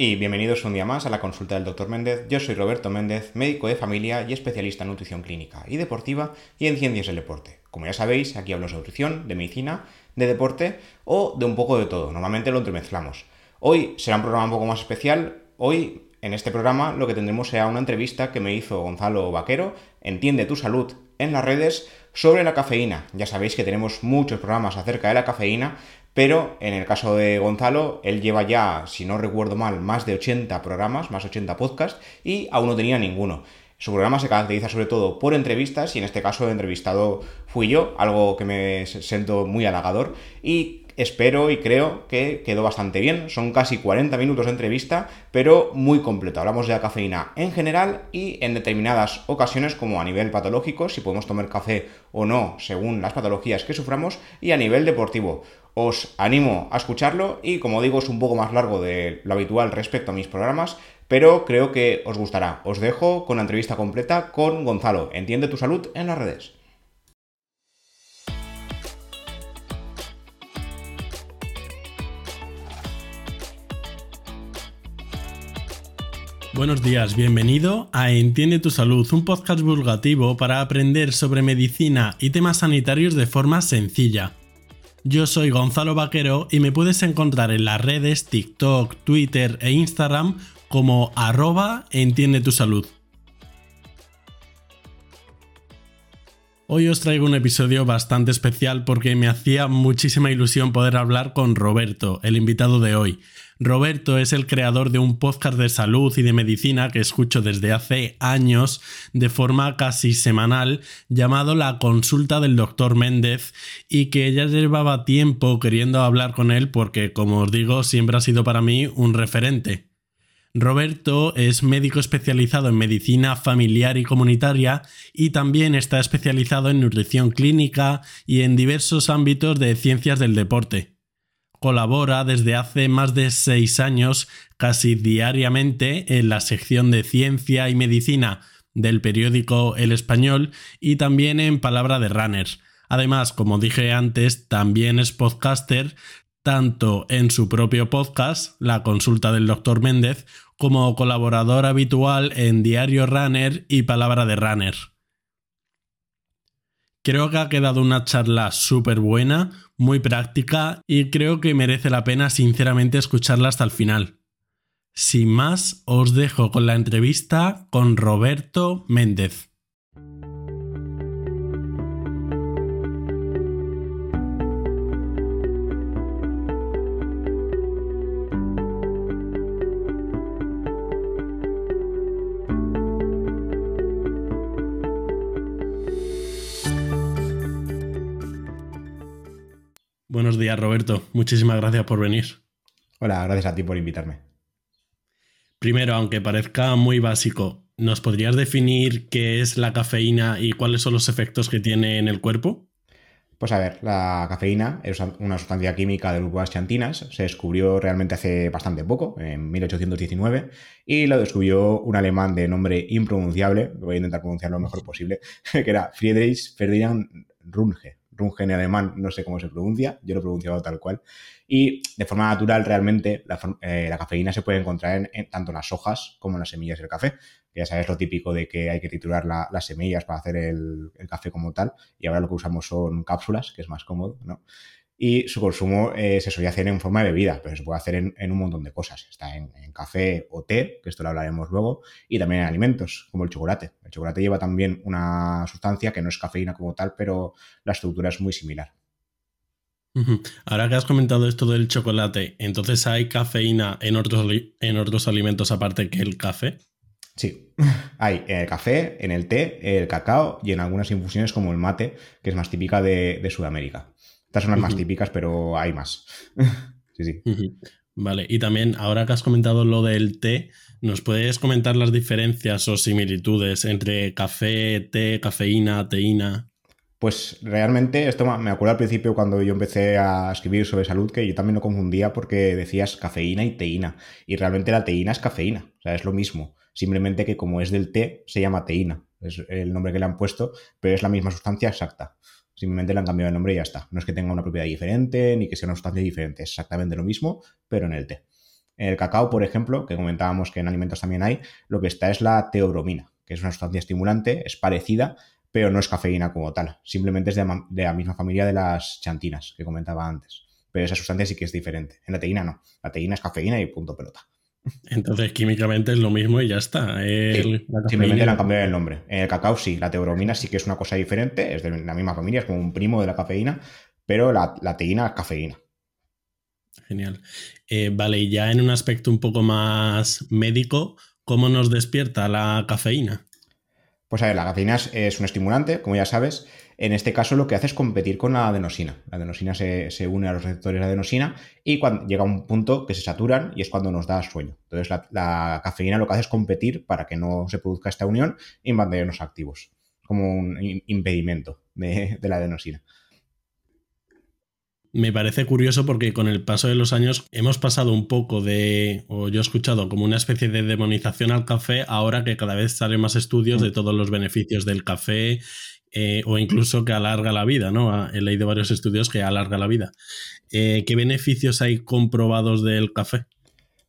y bienvenidos un día más a la consulta del Dr. Méndez. Yo soy Roberto Méndez, médico de familia y especialista en nutrición clínica y deportiva y en ciencias del deporte. Como ya sabéis, aquí hablo de nutrición, de medicina, de deporte o de un poco de todo. Normalmente lo entremezclamos. Hoy será un programa un poco más especial. Hoy, en este programa, lo que tendremos será una entrevista que me hizo Gonzalo Vaquero, Entiende tu salud, en las redes sobre la cafeína. Ya sabéis que tenemos muchos programas acerca de la cafeína pero en el caso de Gonzalo, él lleva ya, si no recuerdo mal, más de 80 programas, más 80 podcasts, y aún no tenía ninguno. Su programa se caracteriza sobre todo por entrevistas, y en este caso el entrevistado fui yo, algo que me siento muy halagador, y espero y creo que quedó bastante bien. Son casi 40 minutos de entrevista, pero muy completo. Hablamos de la cafeína en general y en determinadas ocasiones, como a nivel patológico, si podemos tomar café o no, según las patologías que suframos, y a nivel deportivo. Os animo a escucharlo y como digo es un poco más largo de lo habitual respecto a mis programas, pero creo que os gustará. Os dejo con la entrevista completa con Gonzalo. Entiende tu salud en las redes. Buenos días, bienvenido a Entiende tu Salud, un podcast divulgativo para aprender sobre medicina y temas sanitarios de forma sencilla. Yo soy Gonzalo Vaquero y me puedes encontrar en las redes TikTok, Twitter e Instagram como arroba entiende tu salud. Hoy os traigo un episodio bastante especial porque me hacía muchísima ilusión poder hablar con Roberto, el invitado de hoy. Roberto es el creador de un podcast de salud y de medicina que escucho desde hace años de forma casi semanal llamado La Consulta del Dr. Méndez y que ya llevaba tiempo queriendo hablar con él porque, como os digo, siempre ha sido para mí un referente. Roberto es médico especializado en medicina familiar y comunitaria y también está especializado en nutrición clínica y en diversos ámbitos de ciencias del deporte colabora desde hace más de seis años casi diariamente en la sección de ciencia y medicina del periódico El Español y también en Palabra de Runners. Además, como dije antes, también es podcaster tanto en su propio podcast, La Consulta del Dr. Méndez, como colaborador habitual en Diario Runner y Palabra de Runner. Creo que ha quedado una charla súper buena, muy práctica y creo que merece la pena sinceramente escucharla hasta el final. Sin más, os dejo con la entrevista con Roberto Méndez. Roberto. Muchísimas gracias por venir. Hola, gracias a ti por invitarme. Primero, aunque parezca muy básico, ¿nos podrías definir qué es la cafeína y cuáles son los efectos que tiene en el cuerpo? Pues a ver, la cafeína es una sustancia química del grupo de las xantinas. Se descubrió realmente hace bastante poco, en 1819, y lo descubrió un alemán de nombre impronunciable, voy a intentar pronunciarlo lo mejor posible, que era Friedrich Ferdinand Runge. Runge en alemán, no sé cómo se pronuncia, yo lo he pronunciado tal cual. Y de forma natural, realmente, la, eh, cafeína se puede encontrar en, tanto en las hojas como en las semillas del café. ya sabes lo típico de que hay que triturar las semillas para hacer el, el, café como tal. Y ahora lo que usamos son cápsulas, que es más cómodo, ¿no? Y su consumo eh, se solía hacer en forma de bebida, pero se puede hacer en, un montón de cosas. Está en, café o té, que esto lo hablaremos luego, y también en alimentos, como el chocolate. El chocolate lleva también una sustancia que no es cafeína como tal, pero la estructura es muy similar. Ahora que has comentado esto del chocolate, entonces hay cafeína en otros, en otros alimentos aparte que el café. Sí, hay en el café, en el té, el cacao y en algunas infusiones como el mate, que es más típica de Sudamérica. Estas son las más típicas, pero hay más. sí, sí. Vale, y también ahora que has comentado lo del té, ¿nos puedes comentar las diferencias o similitudes entre café, té, cafeína, teína? Pues realmente, esto me acuerdo al principio cuando yo empecé a escribir sobre salud, que yo también lo confundía porque decías cafeína y teína. Y realmente la teína es cafeína, o sea, es lo mismo. Simplemente que como es del té, se llama teína. Es el nombre que le han puesto, pero es la misma sustancia exacta. Simplemente le han cambiado el nombre y ya está. No es que tenga una propiedad diferente ni que sea una sustancia diferente. Es exactamente lo mismo, pero en el té. En el cacao, por ejemplo, que comentábamos que en alimentos también hay, lo que está es la teobromina, que es una sustancia estimulante, es parecida, pero no es cafeína como tal. Simplemente es de, la misma familia de las chantinas que comentaba antes. Pero esa sustancia sí que es diferente. En la teína no. La teína es cafeína y punto pelota. Entonces, químicamente es lo mismo y ya está. simplemente le han cambiado el nombre. En el cacao sí, la teobromina sí que es una cosa diferente, es de la misma familia, es como un primo de la cafeína, pero la, teína es cafeína. Genial. Eh, vale, y ya en un aspecto un poco más médico, ¿cómo nos despierta la cafeína? Pues a ver, la cafeína es, un estimulante, como ya sabes. En este caso lo que hace es competir con la adenosina. La adenosina se, une a los receptores de adenosina y cuando llega un punto que se saturan y es cuando nos da sueño. Entonces la, cafeína lo que hace es competir para que no se produzca esta unión y mantenernos activos. Como un impedimento de la adenosina. Me parece curioso porque con el paso de los años hemos pasado un poco de, o yo he escuchado como una especie de demonización al café, ahora que cada vez salen más estudios de mm. todos los beneficios del café eh, o incluso que alarga la vida, ¿no? Ah, he leído varios estudios que alarga la vida. Eh, ¿Qué beneficios hay comprobados del café?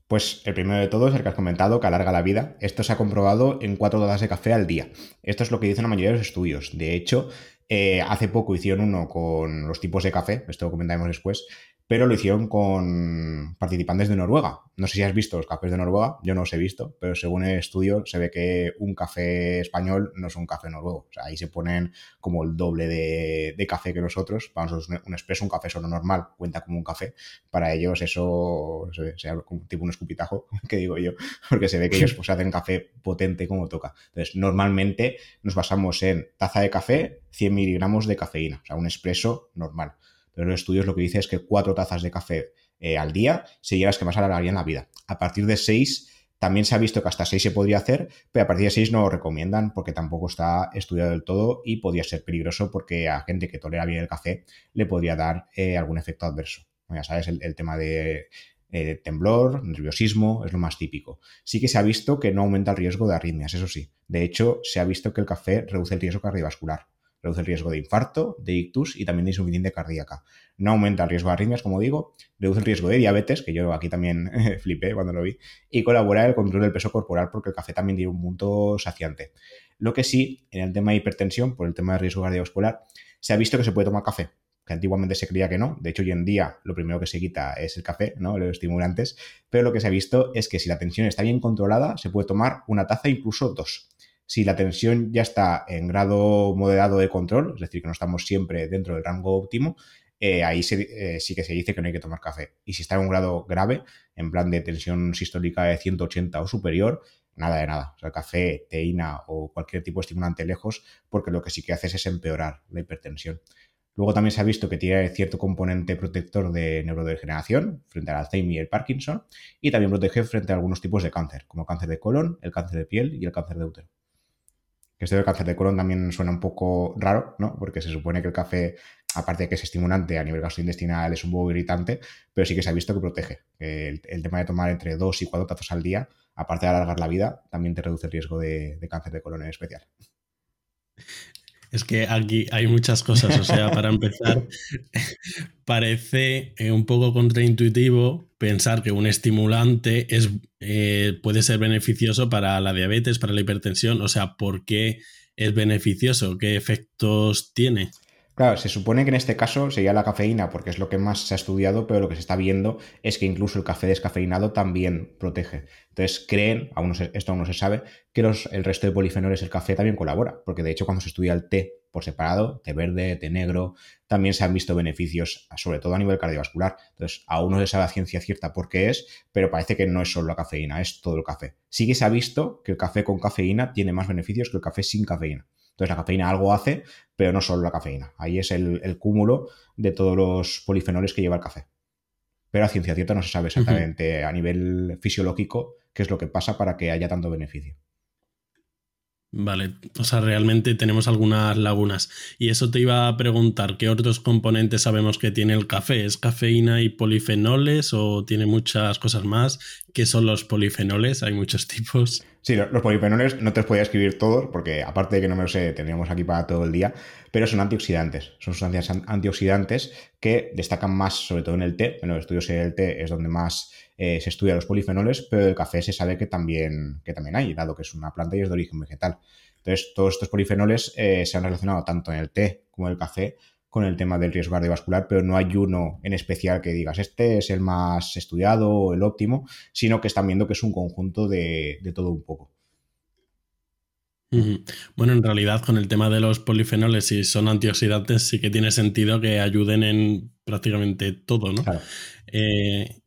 Pues el primero de todo es el que has comentado, que alarga la vida. Esto se ha comprobado en cuatro tazas de café al día. Esto es lo que dicen la mayoría de los estudios. De hecho, eh, hace poco hicieron uno con los tipos de café, esto lo comentaremos después, pero lo hicieron con participantes de Noruega. No sé si has visto los cafés de Noruega, yo no los he visto, pero según el estudio se ve que un café español no es un café noruego. O sea, ahí se ponen como el doble de, café que nosotros. Para nosotros un expreso, un café solo normal, cuenta como un café. Para ellos eso sea tipo un escupitajo, que digo yo, porque se ve que ellos pues hacen café potente como toca. Entonces, normalmente nos basamos en taza de café, 100 miligramos de cafeína, o sea, un expreso normal. Pero los estudios lo que dice es que cuatro tazas de café eh, al día serían las que más alargarían la vida. A partir de seis también se ha visto que hasta seis se podría hacer, pero a partir de seis no lo recomiendan porque tampoco está estudiado del todo y podría ser peligroso porque a gente que tolera bien el café le podría dar eh, algún efecto adverso. Ya sabes, el, tema de eh, temblor, nerviosismo, es lo más típico. Sí que se ha visto que no aumenta el riesgo de arritmias, eso sí. De hecho, se ha visto que el café reduce el riesgo cardiovascular reduce el riesgo de infarto, de ictus y también de insuficiencia cardíaca. No aumenta el riesgo de arritmias, como digo, reduce el riesgo de diabetes, que yo aquí también flipé cuando lo vi, y colabora en el control del peso corporal porque el café también tiene un punto saciante. Lo que sí, en el tema de hipertensión, por el tema de riesgo cardiovascular, se ha visto que se puede tomar café, que antiguamente se creía que no. De hecho, hoy en día lo primero que se quita es el café, ¿no? Los estimulantes. Pero lo que se ha visto es que si la tensión está bien controlada, se puede tomar una taza, incluso dos. Si la tensión ya está en grado moderado de control, es decir, que no estamos siempre dentro del rango óptimo, eh, ahí eh, sí que se dice que no hay que tomar café. Y si está en un grado grave, en plan de tensión sistólica de 180 o superior, nada de nada. O sea, café, teína o cualquier tipo de estimulante lejos, porque lo que sí que hace es empeorar la hipertensión. Luego también se ha visto que tiene cierto componente protector de neurodegeneración frente al Alzheimer y el Parkinson, y también protege frente a algunos tipos de cáncer, como cáncer de colon, el cáncer de piel y el cáncer de útero. Que esto del cáncer de colon también suena un poco raro, ¿no? Porque se supone que el café, aparte de que es estimulante a nivel gastrointestinal, es un poco irritante, pero sí que se ha visto que protege. El, tema de tomar entre dos y cuatro tazos al día, aparte de alargar la vida, también te reduce el riesgo de, de cáncer de colon en especial. Es que aquí hay muchas cosas, o sea, para empezar, parece eh, un poco contraintuitivo pensar que un estimulante es, eh, puede ser beneficioso para la diabetes, para la hipertensión, o sea, ¿por qué es beneficioso? ¿Qué efectos tiene? Claro, se supone que en este caso sería la cafeína, porque es lo que más se ha estudiado, pero lo que se está viendo es que incluso el café descafeinado también protege. Entonces creen, aún esto aún no se sabe, que el resto de polifenoles del café también colabora, porque de hecho cuando se estudia el té por separado, té verde, té negro, también se han visto beneficios, sobre todo a nivel cardiovascular. Entonces, aún no se sabe a ciencia cierta por qué es, pero parece que no es solo la cafeína, es todo el café. Sí que se ha visto que el café con cafeína tiene más beneficios que el café sin cafeína. Entonces la cafeína algo hace, pero no solo la cafeína. Ahí es el, cúmulo de todos los polifenoles que lleva el café. Pero a ciencia cierta no se sabe exactamente a nivel fisiológico qué es lo que pasa para que haya tanto beneficio. Vale, o sea, realmente tenemos algunas lagunas. Y eso te iba a preguntar, ¿qué otros componentes sabemos que tiene el café? ¿Es cafeína y polifenoles o tiene muchas cosas más? ¿Qué son los polifenoles? Hay muchos tipos. Sí, los polifenoles no te los podía escribir todos, porque aparte de que no me lo sé, tendríamos aquí para todo el día, pero son antioxidantes. Son sustancias antioxidantes que destacan más, sobre todo en el té. En los estudios del té es donde más eh, se estudia los polifenoles, pero el café se sabe que también, que también hay, dado que es una planta y es de origen vegetal. Entonces, todos estos polifenoles eh, se han relacionado tanto en el té como en el café con el tema del riesgo cardiovascular, pero no hay uno en especial que digas este es el más estudiado o el óptimo, sino que están viendo que es un conjunto de, todo un poco. Bueno, en realidad con el tema de los polifenoles, si son antioxidantes, sí que tiene sentido que ayuden en prácticamente todo, ¿no? Eh,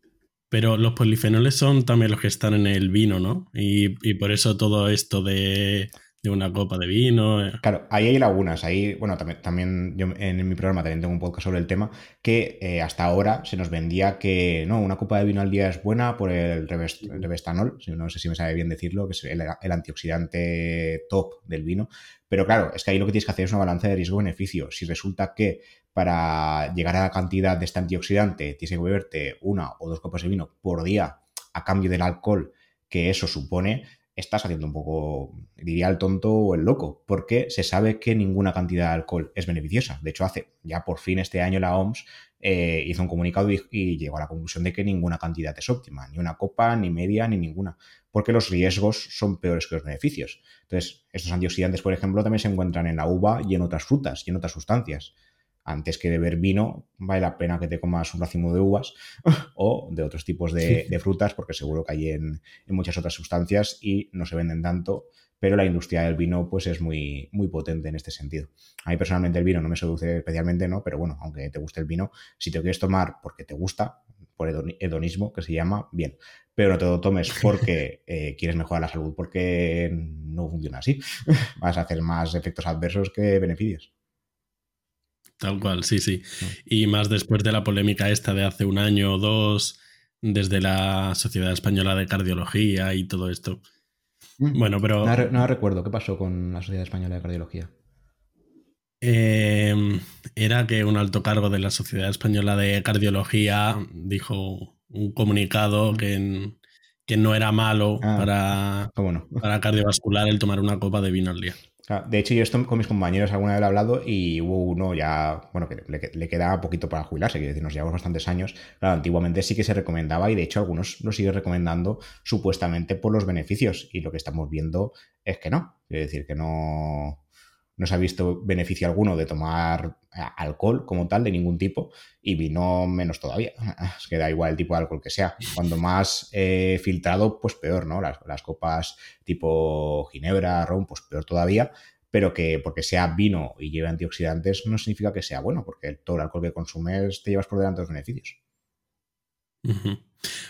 pero los polifenoles son también los que están en el vino, ¿no? y por eso todo esto de de una copa de vino. Eh. Claro, ahí hay lagunas. Ahí, bueno, también, también yo en mi programa también tengo un podcast sobre el tema, que eh, hasta ahora se nos vendía que no, una copa de vino al día es buena por el revestanol, no sé si me sabe bien decirlo, que es el, antioxidante top del vino. Pero claro, es que ahí lo que tienes que hacer es una balanza de riesgo-beneficio. Si resulta que para llegar a la cantidad de este antioxidante tienes que beberte una o dos copas de vino por día a cambio del alcohol que eso supone, estás haciendo un poco, diría el tonto o el loco, porque se sabe que ninguna cantidad de alcohol es beneficiosa. De hecho, hace ya por fin este año la OMS eh, hizo un comunicado y, llegó a la conclusión de que ninguna cantidad es óptima, ni una copa, ni media, ni ninguna, porque los riesgos son peores que los beneficios. Entonces, estos antioxidantes, por ejemplo, también se encuentran en la uva y en otras frutas y en otras sustancias antes que beber vino, vale la pena que te comas un racimo de uvas o de otros tipos de, frutas, porque seguro que hay en, muchas otras sustancias y no se venden tanto, pero la industria del vino pues es muy, muy potente en este sentido. A mí personalmente el vino no me seduce especialmente, ¿no? Pero bueno, aunque te guste el vino, si te quieres tomar porque te gusta, por hedonismo, que se llama, bien. Pero no te lo tomes porque eh, quieres mejorar la salud, porque no funciona así. Vas a hacer más efectos adversos que beneficios. Tal cual, sí, sí. Y más después de la polémica esta de hace un año o dos, desde la Sociedad Española de Cardiología y todo esto. Mm. Bueno, pero... No, recuerdo, ¿qué pasó con la Sociedad Española de Cardiología? Em, era que un alto cargo de la Sociedad Española de Cardiología dijo un comunicado que, que no era malo ah, para, para cardiovascular el tomar una copa de vino al día. De hecho, yo esto con mis compañeros alguna vez he hablado y hubo uno ya, bueno, que le, queda poquito para jubilarse, quiero decir, nos llevamos bastantes años. Claro, antiguamente sí que se recomendaba y de hecho algunos lo siguen recomendando supuestamente por los beneficios y lo que estamos viendo es que no. Quiero decir, que no, no se ha visto beneficio alguno de tomar eh, alcohol como tal, de ningún tipo, y vino menos todavía. Es que da igual el tipo de alcohol que sea. Cuando más eh, filtrado, pues peor, ¿no? Las, las, copas tipo ginebra, ron, pues peor todavía. Pero que porque sea vino y lleve antioxidantes no significa que sea bueno, porque todo el alcohol que consumes te llevas por delante los beneficios.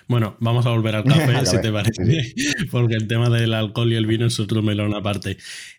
Bueno, vamos a volver al café, si te parece, porque el tema del alcohol y el vino es otro melón aparte.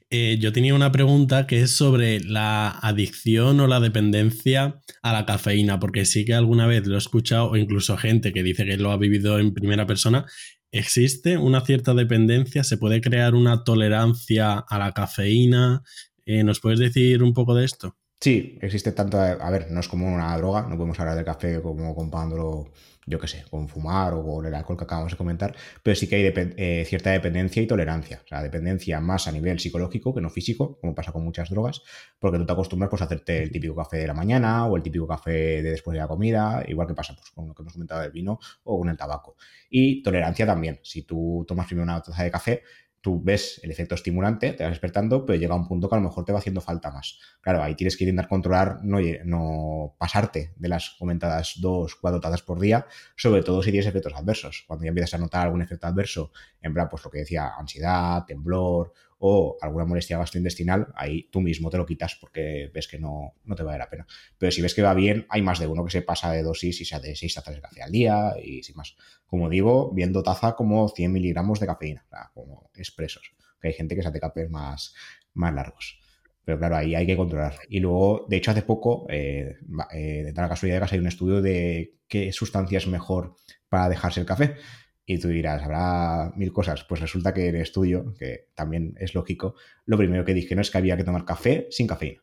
Eh, yo tenía una pregunta que es sobre la adicción o la dependencia a la cafeína, porque sí que alguna vez lo he escuchado, o incluso gente que dice que lo ha vivido en primera persona. ¿Existe una cierta dependencia? ¿Se puede crear una tolerancia a la cafeína? Eh, ¿Nos puedes decir un poco de esto? Sí, existe tanto. A ver, no es como una droga, no podemos hablar de café como comparándolo yo qué sé, con fumar o con el alcohol que acabamos de comentar, pero sí que hay eh, cierta dependencia y tolerancia. O sea, dependencia más a nivel psicológico que no físico, como pasa con muchas drogas, porque tú te acostumbras pues, a hacerte el típico café de la mañana o el típico café de después de la comida, igual que pasa pues, con lo que hemos comentado del vino o con el tabaco. Y tolerancia también. Si tú tomas primero una taza de café, tú ves el efecto estimulante, te vas despertando, pero llega un punto que a lo mejor te va haciendo falta más. Claro, ahí tienes que intentar controlar, no, no pasarte de las comentadas dos, cuatro tazas por día, sobre todo si tienes efectos adversos. Cuando ya empiezas a notar algún efecto adverso, en plan, pues lo que decía, ansiedad, temblor o alguna molestia gastrointestinal, ahí tú mismo te lo quitas porque ves que no, no te vale la pena. Pero si ves que va bien, hay más de uno que se pasa de dosis y se de seis tazas de café al día y sin más. Como digo, viendo taza como 100 miligramos de cafeína, como expresos. Que hay gente que se hace cafés más, más largos. Pero claro, ahí hay que controlar. Y luego, de hecho, hace poco, eh, eh, de tal casualidad, hay un estudio de qué sustancia es mejor para dejarse el café. Y tú dirás, habrá mil cosas. Pues resulta que en el estudio, que también es lógico, lo primero que dije no es que había que tomar café sin cafeína.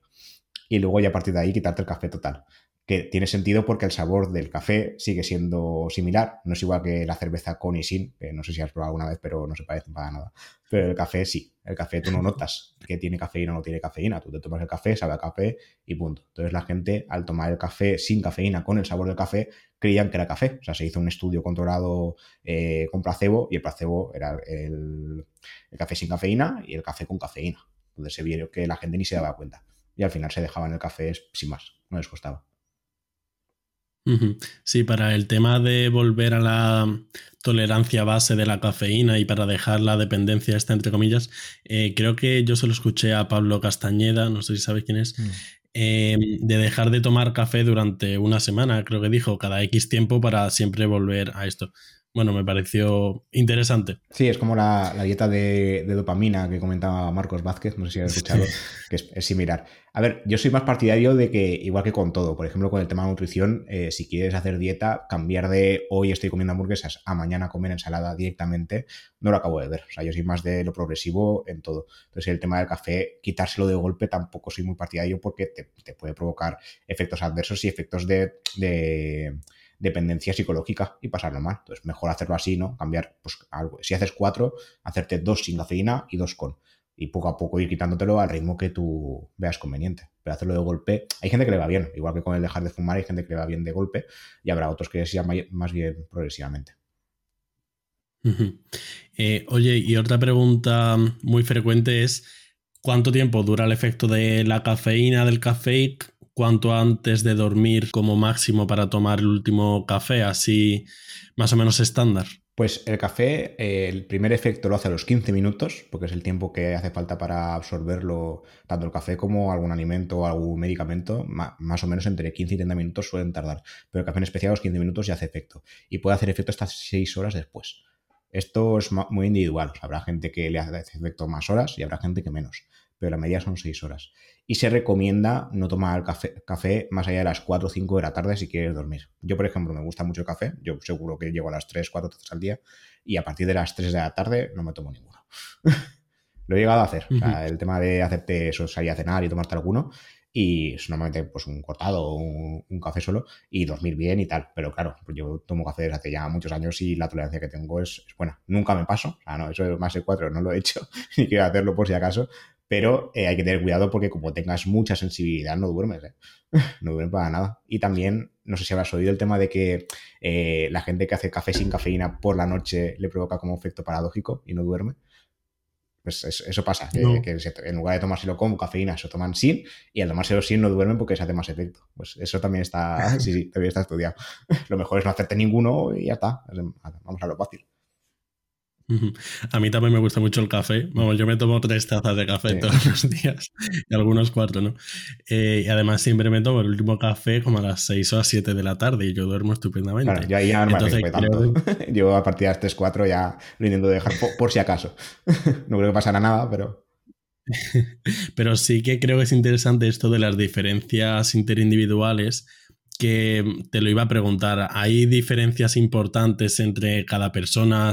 Y luego ya a partir de ahí quitarte el café total que tiene sentido porque el sabor del café sigue siendo similar. No es igual que la cerveza con y sin, que no sé si has probado alguna vez, pero no se parece para nada. Pero el café sí. El café tú no notas que tiene cafeína o no tiene cafeína. Tú te tomas el café, sabe a café y punto. Entonces la gente, al tomar el café sin cafeína con el sabor del café, creían que era café. O sea, se hizo un estudio controlado eh, con placebo y el placebo era el, el café sin cafeína y el café con cafeína. Entonces se vio que la gente ni se daba cuenta. Y al final se dejaban el café sin más, no les costaba. Sí, para el tema de volver a la tolerancia base de la cafeína y para dejar la dependencia esta, entre comillas, eh, creo que yo se lo escuché a Pablo Castañeda, no sé si sabes quién es, mm. eh, de dejar de tomar café durante una semana, creo que dijo, cada X tiempo para siempre volver a esto bueno, me pareció interesante. Sí, es como la, dieta de, dopamina que comentaba Marcos Vázquez, no sé si has escuchado, que es, similar. A ver, yo soy más partidario de que, igual que con todo, por ejemplo, con el tema de nutrición, eh, si quieres hacer dieta, cambiar de hoy estoy comiendo hamburguesas a mañana comer ensalada directamente, no lo acabo de ver. O sea, yo soy más de lo progresivo en todo. Entonces, el tema del café, quitárselo de golpe tampoco soy muy partidario porque te, puede provocar efectos adversos y efectos de dependencia psicológica y pasarlo mal. Entonces, mejor hacerlo así, ¿no? Cambiar, pues, algo. Si haces cuatro, hacerte dos sin cafeína y dos con. Y poco a poco ir quitándotelo al ritmo que tú veas conveniente. Pero hacerlo de golpe, hay gente que le va bien, igual que con el dejar de fumar, hay gente que le va bien de golpe y habrá otros que sea más bien progresivamente. Eh, oye, y otra pregunta muy frecuente es: ¿cuánto tiempo dura el efecto de la cafeína del café cuánto antes de dormir como máximo para tomar el último café, así más o menos estándar? Pues el café, el primer efecto lo hace a los 15 minutos, porque es el tiempo que hace falta para absorberlo, tanto el café como algún alimento o algún medicamento, más o menos entre 15 y 30 minutos suelen tardar. Pero el café en especial a los 15 minutos ya hace efecto. Y puede hacer efecto hasta 6 horas después. Esto es muy individual. Habrá gente que le hace efecto más horas y habrá gente que menos. Pero la media son 6 horas y se recomienda no tomar café, café, más allá de las 4 o 5 de la tarde si quieres dormir. Yo, por ejemplo, me gusta mucho el café, yo seguro que llego a las 3, 4 veces al día y a partir de las 3 de la tarde no me tomo ninguno. Lo he llegado a hacer, el tema de hacerte eso, salir a cenar y tomarte alguno y es normalmente pues un cortado o un, café solo y dormir bien y tal. Pero claro, pues yo tomo café desde hace ya muchos años y la tolerancia que tengo es, buena. Nunca me paso, o sea, no, eso de más de cuatro no lo he hecho ni quiero hacerlo por si acaso, pero eh, hay que tener cuidado porque como tengas mucha sensibilidad no duermes, ¿eh? no duermes para nada. Y también, no sé si habrás oído el tema de que eh, la gente que hace café sin cafeína por la noche le provoca como efecto paradójico y no duerme. Pues eso, pasa, que, en lugar de tomárselo con cafeína, se toman sin, y al tomárselo sin no duermen porque se hace más efecto. Pues eso también está, sí, sí, también está estudiado. Lo mejor es no hacerte ninguno y ya está. Vamos a lo fácil. A mí también me gusta mucho el café. Vamos, yo me tomo tres tazas de café todos los días y algunos cuatro, ¿no? Eh, y además siempre me tomo el último café como a las seis o a siete de la tarde y yo duermo estupendamente. Claro, yo ahí ya no me tanto. Yo a partir de las 3, 4 ya lo intento dejar por, si acaso. no creo que pasara nada, pero... pero sí que creo que es interesante esto de las diferencias interindividuales que te lo iba a preguntar. ¿Hay diferencias importantes entre cada persona?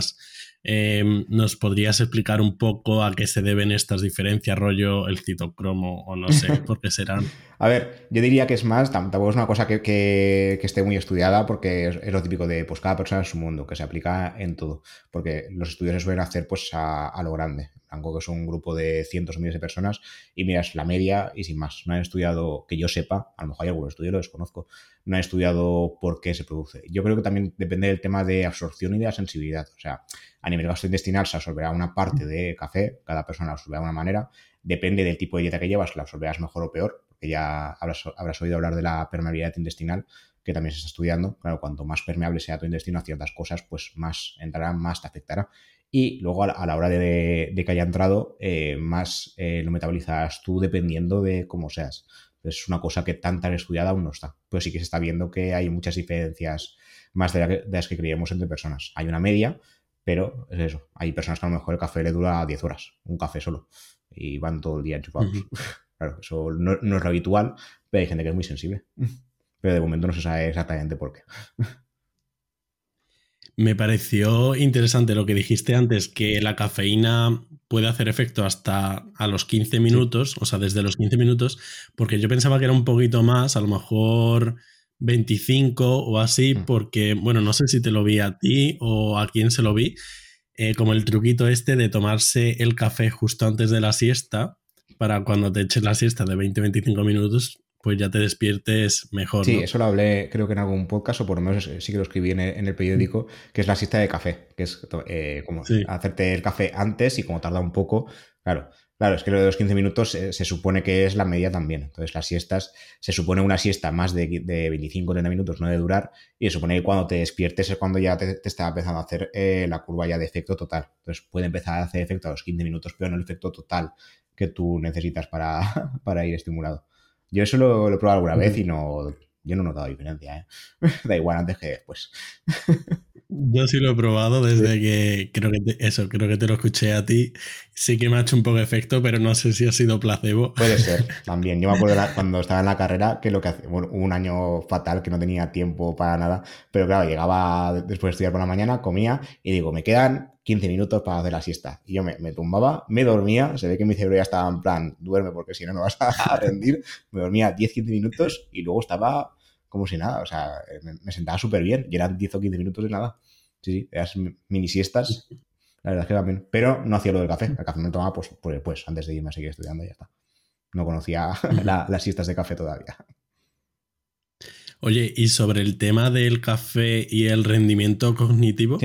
Em, ¿Nos podrías explicar un poco a qué se deben estas diferencias, rollo el citocromo o no sé por qué serán? a ver, yo diría que es más, tampoco es una cosa que, esté muy estudiada porque es, lo típico de pues cada persona en su mundo, que se aplica en todo, porque los estudios se suelen hacer pues a, lo grande. Que es un grupo de cientos o miles de personas y miras la media y sin más. No han estudiado, que yo sepa, a lo mejor hay algunos estudios, lo desconozco, no han estudiado por qué se produce. Yo creo que también depende del tema de absorción y de la sensibilidad. O sea, a nivel gastrointestinal se absorberá una parte de café, cada persona la absorberá de una manera. Depende del tipo de dieta que llevas, la absorberás mejor o peor, porque ya habrás, oído hablar de la permeabilidad intestinal, que también se está estudiando. Claro, cuanto más permeable sea tu intestino a ciertas cosas, pues más entrará, más te afectará. Y luego a la, hora de, que haya entrado, eh, más eh, lo metabolizarás tú dependiendo de cómo seas. Es una cosa que tan tan estudiada aún no está. Pero sí que se está viendo que hay muchas diferencias más de, las que creíamos entre personas. Hay una media, pero es eso. Hay personas que a lo mejor el café le dura 10 horas, un café solo, y van todo el día enchufados. Claro, eso no, es lo habitual, pero hay gente que es muy sensible. Pero de momento no se sabe exactamente por qué. Me pareció interesante lo que dijiste antes, que la cafeína puede hacer efecto hasta a los 15 minutos, o sea, desde los 15 minutos, porque yo pensaba que era un poquito más, a lo mejor 25 o así, mm. porque, bueno, no sé si te lo vi a ti o a quién se lo vi, eh, como el truquito este de tomarse el café justo antes de la siesta, para cuando te eches la siesta de 20-25 minutos, pues ya te despiertes mejor. Sí, eso lo hablé creo que en algún podcast, o por lo menos sí que lo escribí en el, periódico, que es la siesta de café, que es eh, como hacerte el café antes y como tarda un poco, claro. Claro, es que lo de los 15 minutos se, supone que es la media también. Entonces, las siestas, se supone una siesta más de, de 25 30 minutos, no de durar, y se supone que cuando te despiertes es cuando ya te, está empezando a hacer eh, la curva ya de efecto total. Entonces, puede empezar a hacer efecto a los 15 minutos, pero no el efecto total que tú necesitas para, para ir estimulado. Yo eso lo, he probado alguna vez y no, yo no he notado diferencia. ¿eh? da igual antes que después. Yo sí lo he probado desde que creo que eso, creo que te lo escuché a ti. Sí que me ha hecho un poco de efecto, pero no sé si ha sido placebo. Puede ser, también. Yo me acuerdo cuando estaba en la carrera que lo que hace, bueno, un año fatal que no tenía tiempo para nada, pero claro, llegaba después de estudiar por la mañana, comía y digo, me quedan 15 minutos para hacer la siesta. Y yo me, me, tumbaba, me dormía, se ve que mi cerebro ya estaba en plan, duerme porque si no, no vas a rendir. Me dormía 10-15 minutos y luego estaba como si nada. O sea, me, sentaba súper bien y eran 10 o 15 minutos de nada. Sí, sí, eras mini siestas. La verdad es que también. Pero no hacía lo del café. El café me tomaba pues, pues, pues, antes de irme a seguir estudiando y ya está. No conocía las siestas de café todavía. Oye, y sobre el tema del café y el rendimiento cognitivo,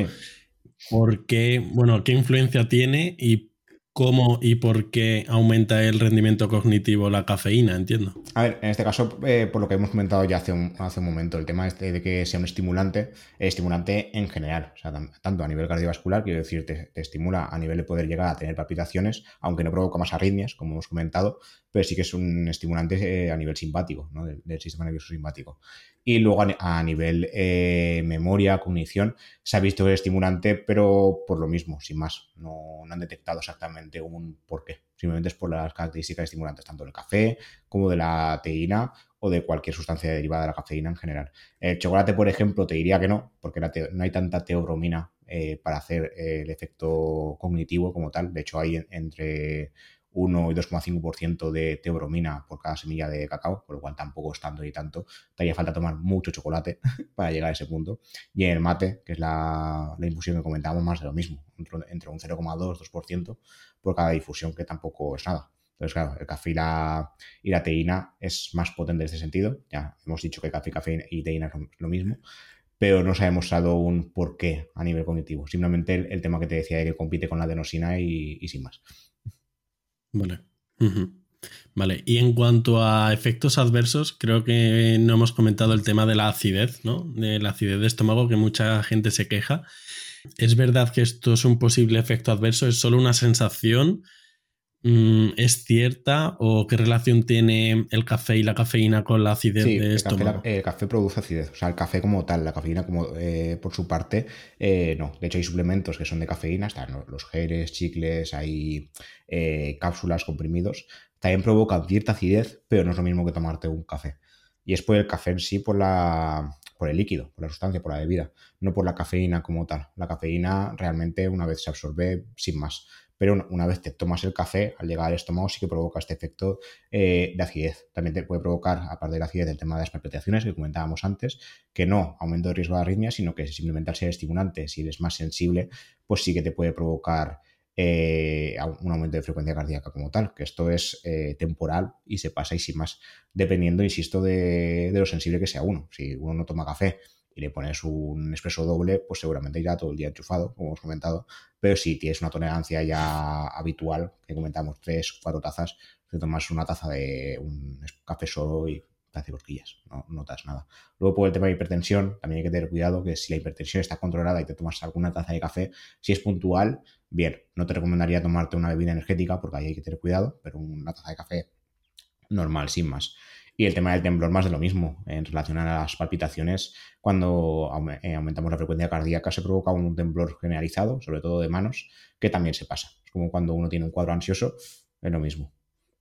¿por qué, bueno, qué influencia tiene y cómo y por qué aumenta el rendimiento cognitivo la cafeína, entiendo. A ver, en este caso, eh, por lo que hemos comentado ya hace un, hace un momento, el tema este de que sea un estimulante, estimulante en general, o sea, tanto a nivel cardiovascular, quiero decir, te, estimula a nivel de poder llegar a tener palpitaciones, aunque no provoca más arritmias, como hemos comentado, pero sí que es un estimulante eh, a nivel simpático, ¿no? del sistema nervioso simpático. Y luego a, nivel eh, memoria, cognición, se ha visto estimulante, pero por lo mismo, sin más. No, han detectado exactamente un por qué. Simplemente es por las características estimulantes, tanto del café como de la teína o de cualquier sustancia derivada de la cafeína en general. El chocolate, por ejemplo, te diría que no, porque no hay tanta teobromina eh, para hacer el efecto cognitivo como tal. De hecho, hay entre 1 y 2,5% de teobromina por cada semilla de cacao, por lo cual tampoco es tanto y tanto. Te haría falta tomar mucho chocolate para llegar a ese punto. Y en el mate, que es la, infusión que comentábamos, más de lo mismo, entre, un 0,2-2% por cada difusión, que tampoco es nada. Entonces, claro, el café y la, y la teína es más potente en este sentido. Ya hemos dicho que café, café y teína son lo mismo pero no se ha demostrado un por qué a nivel cognitivo. Simplemente el, tema que te decía de que compite con la adenosina y sin más. Vale. Vale, y en cuanto a efectos adversos, creo que no hemos comentado el tema de la acidez, ¿no? De la acidez de estómago, que mucha gente se queja. ¿Es verdad que esto es un posible efecto adverso? ¿Es solo una sensación? Mm, ¿Es cierta o qué relación tiene el café y la cafeína con la acidez de esto? el café produce acidez, o sea, el café como tal, la cafeína como eh, por su parte, eh, no. De hecho, hay suplementos que son de cafeína, están los geles, chicles, hay eh, cápsulas, comprimidos. También provocan cierta acidez, pero no es lo mismo que tomarte un café. Y es por el café en sí, por la, por el líquido, por la sustancia, por la bebida, no por la cafeína como tal. La cafeína realmente una vez se absorbe sin más pero una vez te tomas el café, al llegar al estómago sí que provoca este efecto eh, de acidez. También te puede provocar, aparte de la acidez, el tema de las palpitaciones que comentábamos antes, que no aumento de riesgo de arritmia, sino que simplemente al ser estimulante, si eres más sensible, pues sí que te puede provocar eh, un aumento de frecuencia cardíaca como tal, que esto es eh, temporal y se pasa y sin más, dependiendo, insisto, de, de, lo sensible que sea uno. Si uno no toma café y le pones un expreso doble, pues seguramente irá todo el día enchufado, como hemos comentado. Pero si tienes una tolerancia ya habitual, que comentamos tres, cuatro tazas, te tomas una taza de un café solo y te hace cosquillas, no notas nada. Luego por el tema de hipertensión, también hay que tener cuidado que si la hipertensión está controlada y te tomas alguna taza de café, si es puntual, bien, no te recomendaría tomarte una bebida energética porque ahí hay que tener cuidado, pero una taza de café normal, sin más. Y el tema del temblor más de lo mismo, en relación a las palpitaciones, cuando eh, aumentamos la frecuencia cardíaca se provoca un temblor generalizado, sobre todo de manos, que también se pasa. Es como cuando uno tiene un cuadro ansioso, es lo mismo.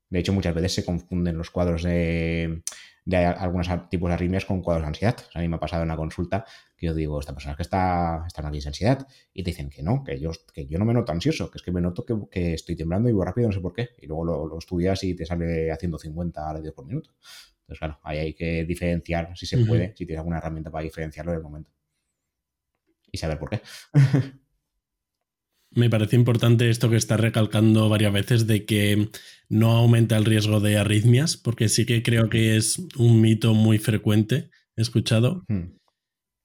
De hecho, muchas veces se confunden los cuadros de de algunos tipos de arritmias con cuadros de ansiedad. a mí me ha pasado en una consulta que yo digo, esta persona es que está, está en de ansiedad. Y te dicen que no, que yo, que yo no me noto ansioso, que es que me noto que, estoy temblando y voy rápido, no sé por qué. Y luego lo, estudias y te sale haciendo 50 latidos por minuto. Entonces, claro, ahí hay que diferenciar, si se puede, si tienes alguna herramienta para diferenciarlo en el momento. Y saber por qué. Me parece importante esto que está recalcando varias veces de que no aumenta el riesgo de arritmias, porque sí que creo que es un mito muy frecuente, escuchado. Hmm.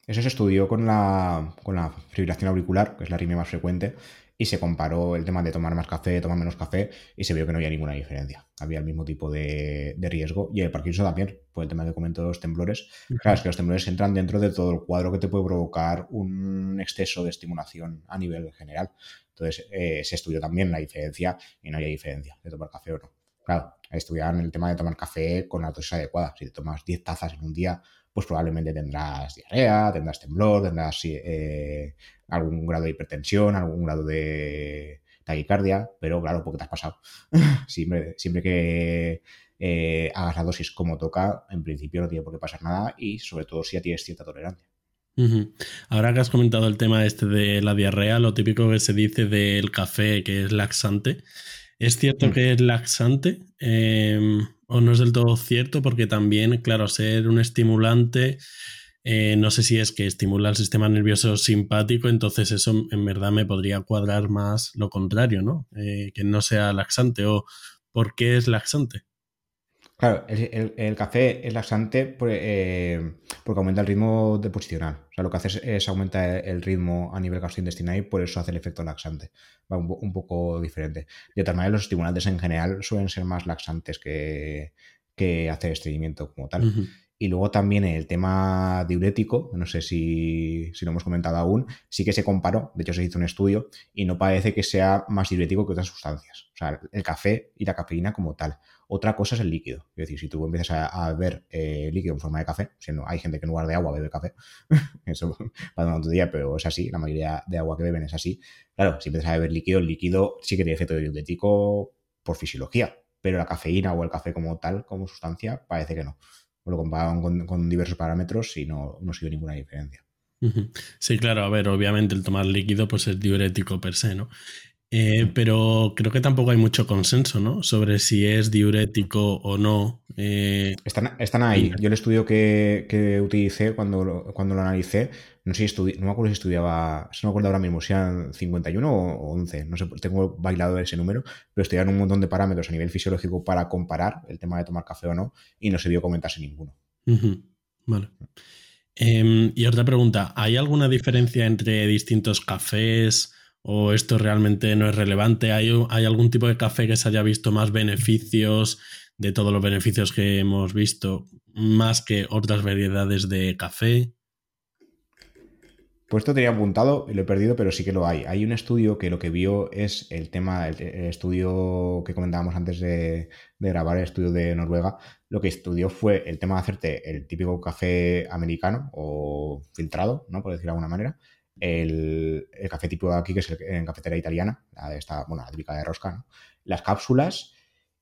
Eso se estudió con la, con la fibrilación auricular, que es la arritmia más frecuente, y se comparó el tema de tomar más café, tomar menos café, y se vio que no había ninguna diferencia. Había el mismo tipo de, riesgo. Y el Parkinson también, por el tema que comento de los temblores. Claro, es que los temblores entran dentro de todo el cuadro que te puede provocar un exceso de estimulación a nivel general. Entonces, eh, se estudió también la diferencia y no había diferencia de tomar café o no. Claro, estudiaron el tema de tomar café con la dosis adecuada. Si te tomas 10 tazas en un día, pues probablemente tendrás diarrea, tendrás temblor, tendrás eh, algún grado de hipertensión, algún grado de taquicardia, pero claro, porque te has pasado. siempre, siempre que eh, hagas la dosis como toca, en principio no tiene por qué pasar nada y sobre todo si ya tienes cierta tolerancia. Ahora que has comentado el tema este de la diarrea, lo típico que se dice del café que es laxante, ¿es cierto mm. que es laxante? Em, ¿O no es del todo cierto? Porque también, claro, ser un estimulante eh, no sé si es que estimula el sistema nervioso simpático, entonces eso en verdad me podría cuadrar más lo contrario, ¿no? Eh, que no sea laxante o ¿por qué es laxante? Claro, el, café es laxante eh, porque aumenta el ritmo deposicional. O sea, lo que hace es, aumenta el ritmo a nivel gastrointestinal y por eso hace el efecto laxante. Va un, poco diferente. De otra manera, los estimulantes en general suelen ser más laxantes que, que hacer estreñimiento como tal. Y luego también el tema diurético, no sé si, lo hemos comentado aún, sí que se comparó, de hecho se hizo un estudio y no parece que sea más diurético que otras sustancias. O sea, el café y la cafeína como tal. Otra cosa es el líquido. Es decir, si tú empiezas a, beber eh, líquido en forma de café, siendo hay gente que en lugar de agua bebe café, eso para otro día, pero es así, la mayoría de agua que beben es así. Claro, si empiezas a beber líquido, el líquido sí que tiene efecto diurético por fisiología, pero la cafeína o el café como tal, como sustancia, parece que no lo comparaban con, diversos parámetros y no, no sido ninguna diferencia. Sí, claro, a ver, obviamente el tomar líquido pues es diurético per se, ¿no? Eh, pero creo que tampoco hay mucho consenso, ¿no? Sobre si es diurético o no. Eh, están, ahí. Yo el estudio que, utilicé cuando lo, cuando lo analicé, no sé si no me acuerdo si estudiaba, no me acuerdo ahora mismo si eran 51 o 11, no sé, tengo bailado ese número, pero estudiaron un montón de parámetros a nivel fisiológico para comparar el tema de tomar café o no y no se dio comentarse ninguno. Vale. Em, y otra pregunta, ¿hay alguna diferencia entre distintos cafés? O esto realmente no es relevante? ¿Hay, algún tipo de café que se haya visto más beneficios de todos los beneficios que hemos visto, más que otras variedades de café? Pues esto tenía apuntado y lo he perdido, pero sí que lo hay. Hay un estudio que lo que vio es el tema, el, estudio que comentábamos antes de, de, grabar, el estudio de Noruega. Lo que estudió fue el tema de hacerte el típico café americano o filtrado, ¿no? Por decirlo de alguna manera, el, café tipo aquí, que es el, en cafetera italiana, la de esta, bueno, la típica de rosca, las cápsulas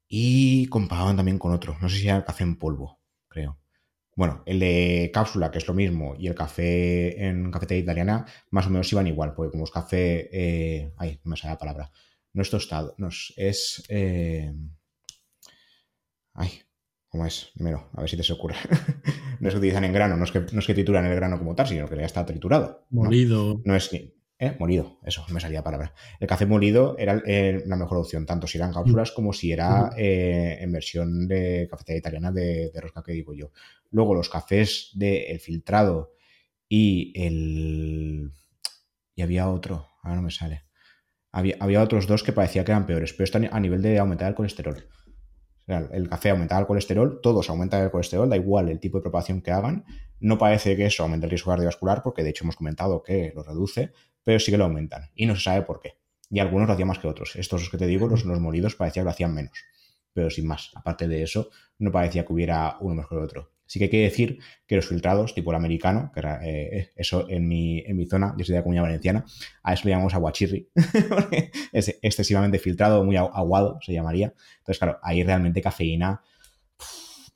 y comparaban también con otro, no sé si era el café en polvo, creo. Bueno, el de cápsula, que es lo mismo, y el café en cafetera italiana, más o menos iban igual, porque como es café, eh, ay, no me sale la palabra, no es tostado, no es, eh, ay, ¿cómo es? Primero, a ver si te se ocurre. no es que utilizan en grano, no es que, no es que trituran el grano como tal, sino que ya está triturado. Molido. No, es que. ¿eh? Molido, eso, me salía palabra. El café molido era eh, la mejor opción, tanto si eran cápsulas como si era eh, en versión de cafetería italiana de, rosca que digo yo. Luego los cafés del filtrado y el. Y había otro, ahora no me sale. Había, había otros dos que parecía que eran peores, pero esto a nivel de aumentar el colesterol el café aumentaba el colesterol, todos aumentan el colesterol, da igual el tipo de propagación que hagan. No parece que eso aumente el riesgo cardiovascular, porque de hecho hemos comentado que lo reduce, pero sí que lo aumentan. Y no se sabe por qué. Y algunos lo hacían más que otros. Estos que te digo, los, los molidos parecía que lo hacían menos. Pero sin más. Aparte de eso, no parecía que hubiera uno mejor que otro. Sí que hay que decir que los filtrados, tipo el americano, que era eh, eso en mi, en mi zona, yo soy de la comunidad valenciana, a eso le llamamos aguachirri, es excesivamente filtrado, muy aguado se llamaría. Entonces, claro, ahí realmente cafeína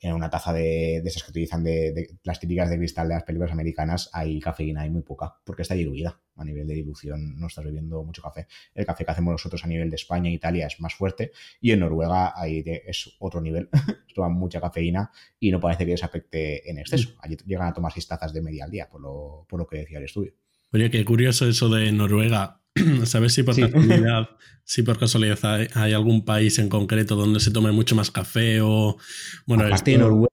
en una taza de, de esas que utilizan de, las típicas de cristal de las películas americanas hay cafeína, hay muy poca, porque está diluida. A nivel de dilución no estás bebiendo mucho café. El café que hacemos nosotros a nivel de España e Italia es más fuerte y en Noruega ahí es otro nivel. Toman mucha cafeína y no parece que les afecte en exceso. Allí llegan a tomar seis tazas de media al día, por lo, por lo que decía el estudio. Oye, qué curioso eso de Noruega. ¿Sabes si por casualidad, si por casualidad hay, algún país en concreto donde se tome mucho más café o bueno, Aparte de Noruega,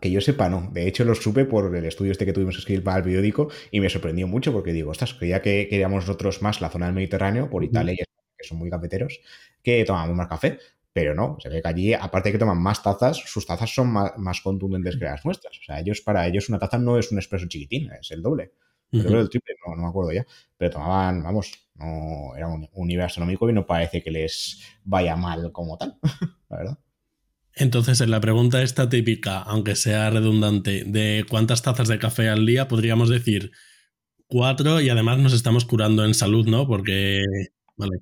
que yo sepa, no. De hecho, lo supe por el estudio este que tuvimos que escribir para el periódico y me sorprendió mucho porque digo, ostras, creía que queríamos nosotros más la zona del Mediterráneo, por Italia y España, que son muy cafeteros, que tomamos más café. Pero no, se ve que allí, aparte de que toman más tazas, sus tazas son más, contundentes que las nuestras. O sea, ellos, para ellos, una taza no es un expreso chiquitín, es el doble. El triple, no, no me acuerdo ya. Pero tomaban, vamos, no, era un, nivel astronómico y no parece que les vaya mal como tal, la verdad. Entonces, en la pregunta esta típica, aunque sea redundante, de cuántas tazas de café al día, podríamos decir cuatro y además nos estamos curando en salud, ¿no? Porque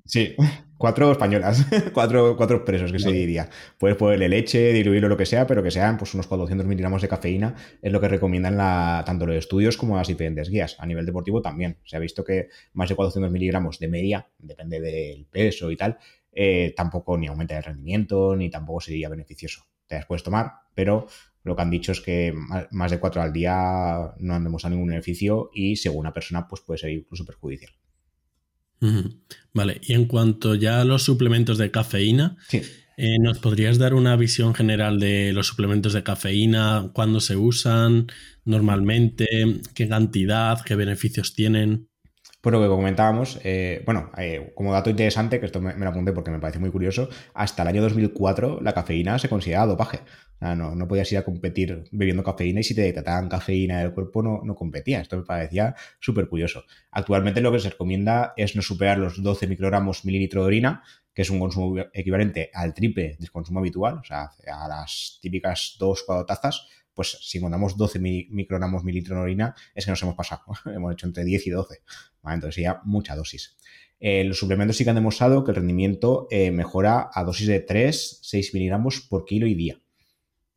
Sí, cuatro españolas, cuatro, cuatro presos, que se diría. Puedes ponerle leche, diluirlo, lo que sea, pero que sean pues, unos 400 miligramos de cafeína, es lo que recomiendan la, tanto los estudios como las diferentes guías. A nivel deportivo también. Se ha visto que más de 400 miligramos de media, depende del peso y tal, eh, tampoco ni aumenta el rendimiento, ni tampoco sería beneficioso. Te las puedes tomar, pero lo que han dicho es que más de cuatro al día no han demostrado ningún beneficio y según una persona pues puede ser incluso perjudicial. Vale, y en cuanto ya a los suplementos de cafeína, eh, ¿nos podrías dar una visión general de los suplementos de cafeína, cuándo se usan normalmente, qué cantidad, qué beneficios tienen? Pues lo que comentábamos, eh, bueno, eh, como dato interesante, que esto me, lo apunté porque me parece muy curioso, hasta el año 2004 la cafeína se consideraba dopaje. O sea, no, no podías ir a competir bebiendo cafeína y si te detectaban cafeína del cuerpo no, no competía. Esto me parecía súper curioso. Actualmente lo que se recomienda es no superar los 12 microgramos mililitro de orina, que es un consumo equivalente al triple del consumo habitual, o sea, a las típicas 2 4 tazas pues si encontramos 12 microgramos mililitro de orina, es que nos hemos pasado. hemos hecho entre 10 y 12. Entonces sería mucha dosis. Eh, los suplementos sí que han demostrado que el rendimiento eh, mejora a dosis de 3, 6 miligramos por kilo y día.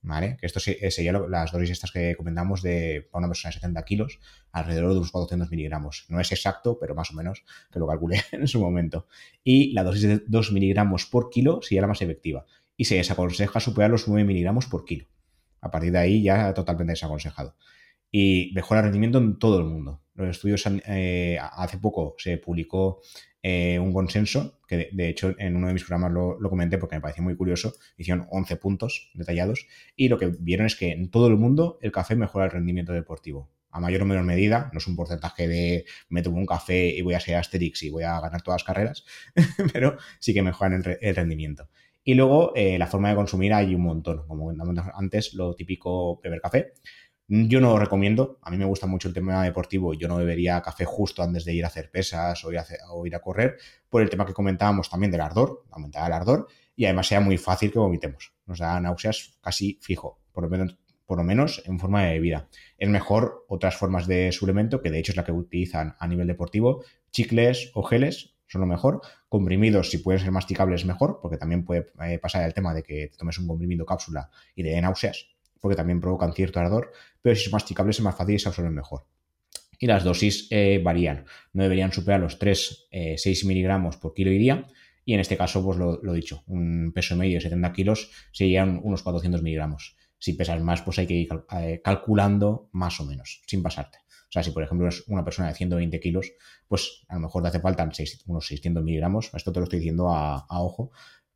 ¿Vale? Que esto eh, serían las dosis estas que comentamos de para una persona de 70 kilos, alrededor de unos 400 miligramos. No es exacto, pero más o menos que lo calculé en su momento. Y la dosis de 2 miligramos por kilo sería la más efectiva. Y se desaconseja superar los 9 miligramos por kilo. A partir de ahí ya totalmente desaconsejado. Y mejora el rendimiento en todo el mundo. Los estudios, eh, hace poco se publicó eh, un consenso, que de, hecho en uno de mis programas lo, comenté porque me pareció muy curioso, hicieron 11 puntos detallados, y lo que vieron es que en todo el mundo el café mejora el rendimiento deportivo. A mayor o menor medida, no es un porcentaje de me tomo un café y voy a ser Asterix y voy a ganar todas las carreras, pero sí que mejoran el rendimiento. Y luego eh, la forma de consumir hay un montón. Como comentamos antes, lo típico beber café. Yo no lo recomiendo. A mí me gusta mucho el tema deportivo. Yo no bebería café justo antes de ir a hacer pesas o ir a, o ir a correr, por el tema que comentábamos también del ardor, aumentar el ardor, y además sea muy fácil que vomitemos. Nos da náuseas casi fijo, por lo menos, por lo menos en forma de bebida. Es mejor otras formas de suplemento, que de hecho es la que utilizan a nivel deportivo, chicles o geles, son lo mejor. Comprimidos, si pueden ser masticables, mejor, porque también puede eh, pasar el tema de que te tomes un comprimido cápsula y te náuseas, porque también provocan cierto ardor, pero si son masticables es más fácil y se absorben mejor. Y las dosis eh, varían, no deberían superar los 3, 6 eh, miligramos por kilo y día, y en este caso, pues lo, he dicho, un peso medio de 70 kilos serían unos 400 miligramos. Si pesas más, pues hay que ir calculando más o menos, sin pasarte. O sea, si por ejemplo es una persona de 120 kilos, pues a lo mejor te hace falta unos 600 miligramos. Esto te lo estoy diciendo a, ojo.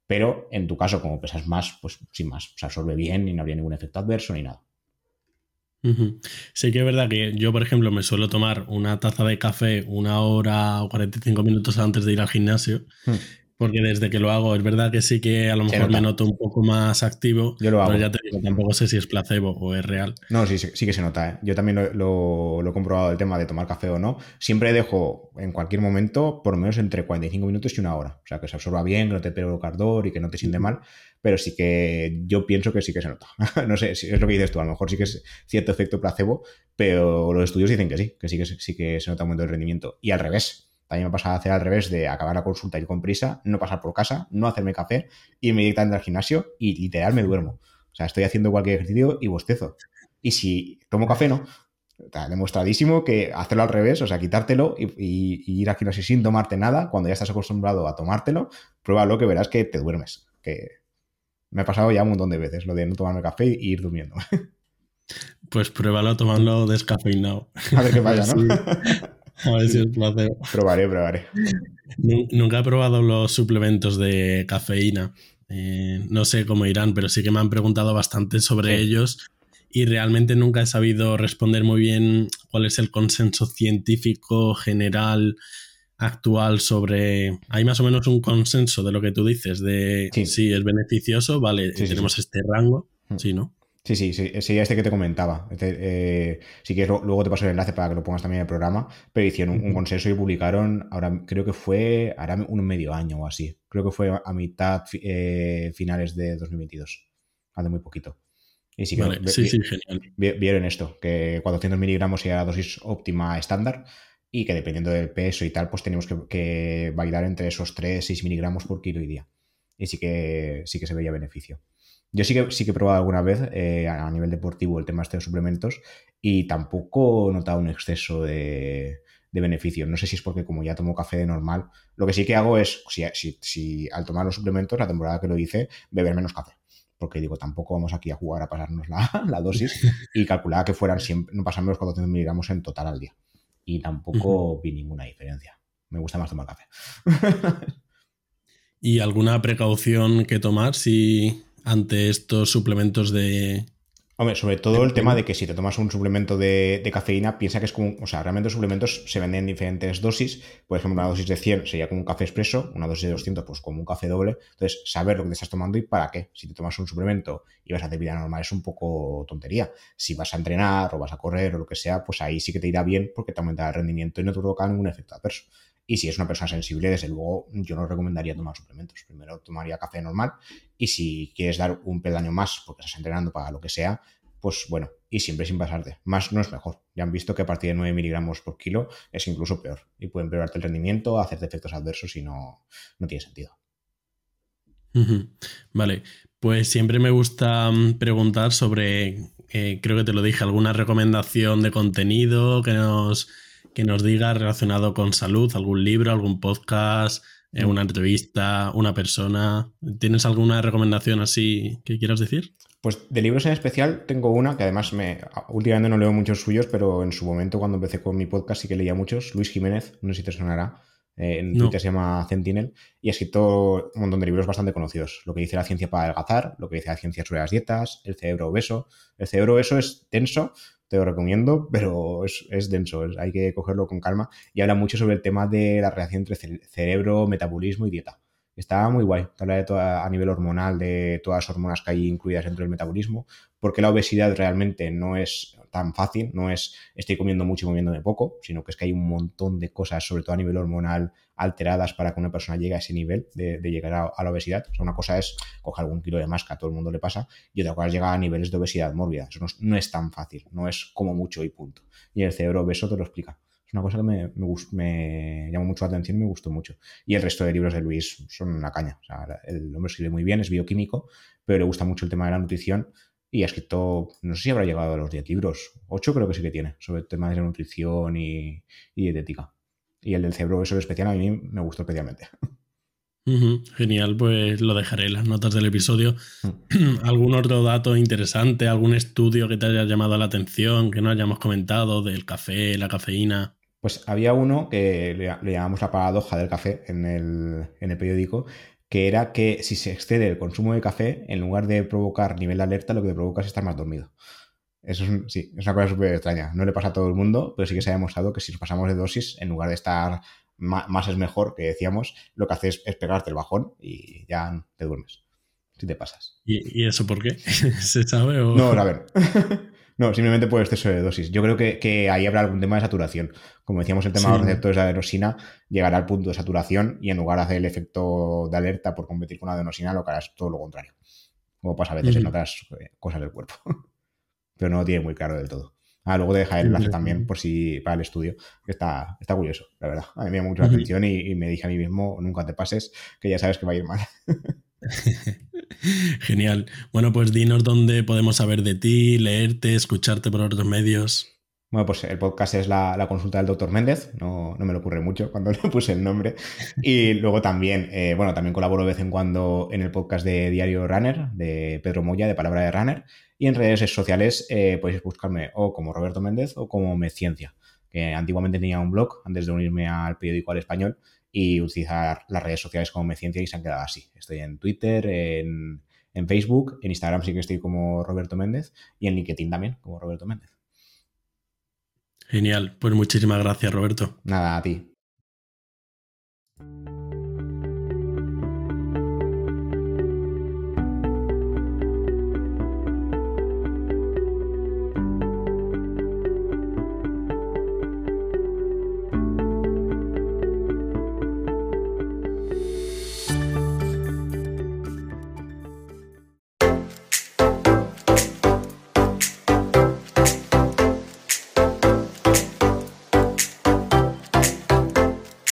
Pero en tu caso, como pesas más, pues sin más, se absorbe bien y no habría ningún efecto adverso ni nada. Sí que es verdad que yo, por ejemplo, me suelo tomar una taza de café una hora o 45 minutos antes de ir al gimnasio. Hmm. Porque desde que lo hago, es verdad que sí que a lo mejor me noto un poco más activo. Yo lo hago. Pero ya te digo, tampoco sé si es placebo o es real. No, sí, sí, que se nota. ¿eh? Yo también lo, he comprobado el tema de tomar café o no. Siempre dejo en cualquier momento por lo menos entre 45 minutos y una hora. O sea, que se absorba bien, que no te pegue ardor y que no te siente mal. Pero sí que yo pienso que sí que se nota. no sé, si es lo que dices tú. A lo mejor sí que es cierto efecto placebo, pero los estudios dicen que sí, que sí que, sí que se nota un momento de rendimiento. Y al revés también me pasa a hacer al revés de acabar la consulta y con prisa, no pasar por casa, no hacerme café, irme directamente al gimnasio y literal me duermo. O sea, estoy haciendo cualquier ejercicio y bostezo. Y si tomo café, no. Está demostradísimo que hacerlo al revés, o sea, quitártelo y, ir no sé sin tomarte nada, cuando ya estás acostumbrado a tomártelo, pruébalo que verás que te duermes. Que me ha pasado ya un montón de veces lo de no tomarme café y ir durmiendo. Pues pruébalo tomando descafeinado. A ver qué pasa, ¿no? A ver si es placebo. Probaré, probaré. Nunca he probado los suplementos de cafeína. Eh, no sé cómo irán, pero sí que me han preguntado bastante sobre ellos y realmente nunca he sabido responder muy bien cuál es el consenso científico general actual sobre... Hay más o menos un consenso de lo que tú dices, de si es beneficioso, vale, tenemos este rango, mm. sí, ¿no? Sí, sí, sí, sí, este que te comentaba. Este, eh, si quieres, luego te paso el enlace para que lo pongas también en el programa, pero hicieron un, consenso y publicaron, ahora creo que fue, ahora un medio año o así, creo que fue a mitad eh, finales de 2022, hace muy poquito. Y sí, que sí, sí, genial. vieron esto, que 400 miligramos era la dosis óptima estándar y que dependiendo del peso y tal, pues tenemos que, que bailar entre esos 3-6 miligramos por kilo y día. Y sí que, sí que se veía beneficio. Yo sí que, sí que he probado alguna vez eh, a nivel deportivo el tema este de suplementos y tampoco he notado un exceso de, de beneficio. No sé si es porque como ya tomo café de normal, lo que sí que hago es, si, si, al tomar los suplementos, la temporada que lo hice, beber menos café. Porque digo, tampoco vamos aquí a jugar a pasarnos la, la dosis y calculaba que fueran siempre, no pasarme los 400 miligramos en total al día. Y tampoco vi ninguna diferencia. Me gusta más tomar café. ¿Y alguna precaución que tomar si ante estos suplementos de... Hombre, sobre todo el tema de que si te tomas un suplemento de, cafeína, piensa que es como, o sea, realmente los suplementos se venden en diferentes dosis. Por ejemplo, una dosis de 100 sería como un café expreso, una dosis de 200 pues como un café doble. Entonces, saber lo que te estás tomando y para qué. Si te tomas un suplemento y vas a hacer vida normal es un poco tontería. Si vas a entrenar o vas a correr o lo que sea, pues ahí sí que te irá bien porque te aumentará el rendimiento y no te provoca ningún efecto adverso. Y si es una persona sensible, desde luego yo no recomendaría tomar suplementos. Primero tomaría café normal y si quieres dar un peldaño más porque estás entrenando para lo que sea, pues bueno, y siempre sin pasarte. Más no es mejor. Ya han visto que a partir de 9 miligramos por kilo es incluso peor y puede empeorarte el rendimiento, hacerte efectos adversos y no, no tiene sentido. Vale, pues siempre me gusta mm, preguntar sobre, eh, creo que te lo dije, alguna recomendación de contenido que nos que nos diga relacionado con salud, algún libro, algún podcast, eh, una entrevista, una persona. ¿Tienes alguna recomendación así que quieras decir? Pues de libros en especial tengo una que además me últimamente no leo muchos suyos, pero en su momento cuando empecé con mi podcast sí que leía muchos. Luis Jiménez, no sé si te sonará. Eh, en Twitter se llama Sentinel y ha escrito un montón de libros bastante conocidos. Lo que dice la ciencia para adelgazar, lo que dice la ciencia sobre las dietas, el cerebro obeso. El cerebro obeso es tenso, te lo recomiendo, pero es, denso, hay que cogerlo con calma. Y habla mucho sobre el tema de la relación entre cerebro, metabolismo y dieta. Está muy guay, habla de toda, a nivel hormonal de todas las hormonas que hay incluidas dentro del metabolismo, porque la obesidad realmente no es tan fácil, no es estoy comiendo mucho y comiéndome poco, sino que es que hay un montón de cosas, sobre todo a nivel hormonal, alteradas para que una persona llegue a ese nivel de, llegar a, la obesidad. Una cosa es coger algún kilo de más que a todo el mundo le pasa, y otra cosa es llegar a niveles de obesidad mórbida. Eso no es, tan fácil, no es como mucho y punto. Y el cerebro obeso te lo explica. Es una cosa que me, me, llamó mucho la atención y me gustó mucho. Y el resto de libros de Luis son una caña. El hombre escribe muy bien, es bioquímico, pero le gusta mucho el tema de la nutrición y ha escrito, no sé si habrá llegado a los 10 libros, 8 creo que sí que tiene, sobre temas de nutrición y, dietética. Y el del cerebro, eso especial, a mí me gustó especialmente. genial, pues lo dejaré en las notas del episodio. ¿Algún otro dato interesante, algún estudio que te haya llamado la atención, que no hayamos comentado del café, la cafeína? Pues había uno que le, llamamos la paradoja del café en el, en el periódico, que era que si se excede el consumo de café, en lugar de provocar nivel de alerta, lo que te provoca es estar más dormido. Eso es, sí, es una cosa súper extraña. No le pasa a todo el mundo, pero sí que se ha demostrado que si nos pasamos de dosis, en lugar de estar más, es mejor, que decíamos, lo que hace es, pegarte el bajón y ya te duermes. Si te pasas. ¿Y, eso por qué? ¿Se sabe o...? No, a ver. No, simplemente por exceso de dosis. Yo creo que, ahí habrá algún tema de saturación. Como decíamos, el tema de los receptores de adenosina llegará al punto de saturación y en lugar de hacer el efecto de alerta por competir con la adenosina, lo que hará es todo lo contrario. Como pasa a veces en otras eh, cosas del cuerpo. Pero no lo tiene muy claro del todo. Ah, luego te deja el enlace también por si para el estudio. Está, está curioso, la verdad. A mí me llama mucho la atención y, y, me dije a mí mismo, nunca te pases, que ya sabes que va a ir mal. Genial. Bueno, pues dinos dónde podemos saber de ti, leerte, escucharte por otros medios. Bueno, pues el podcast es la, consulta del doctor Méndez, no, me lo ocurre mucho cuando le puse el nombre. Y luego también, eh, bueno, también colaboro de vez en cuando en el podcast de Diario Runner, de Pedro Moya, de Palabra de Runner. Y en redes sociales eh, podéis buscarme o como Roberto Méndez o como Medciencia, que antiguamente tenía un blog antes de unirme al periódico al español y utilizar las redes sociales como Medciencia y se han quedado así. Estoy en Twitter, en, en Facebook, en Instagram sí que estoy como Roberto Méndez y en LinkedIn también como Roberto Méndez. Genial, pues muchísimas gracias Roberto. Nada, a ti.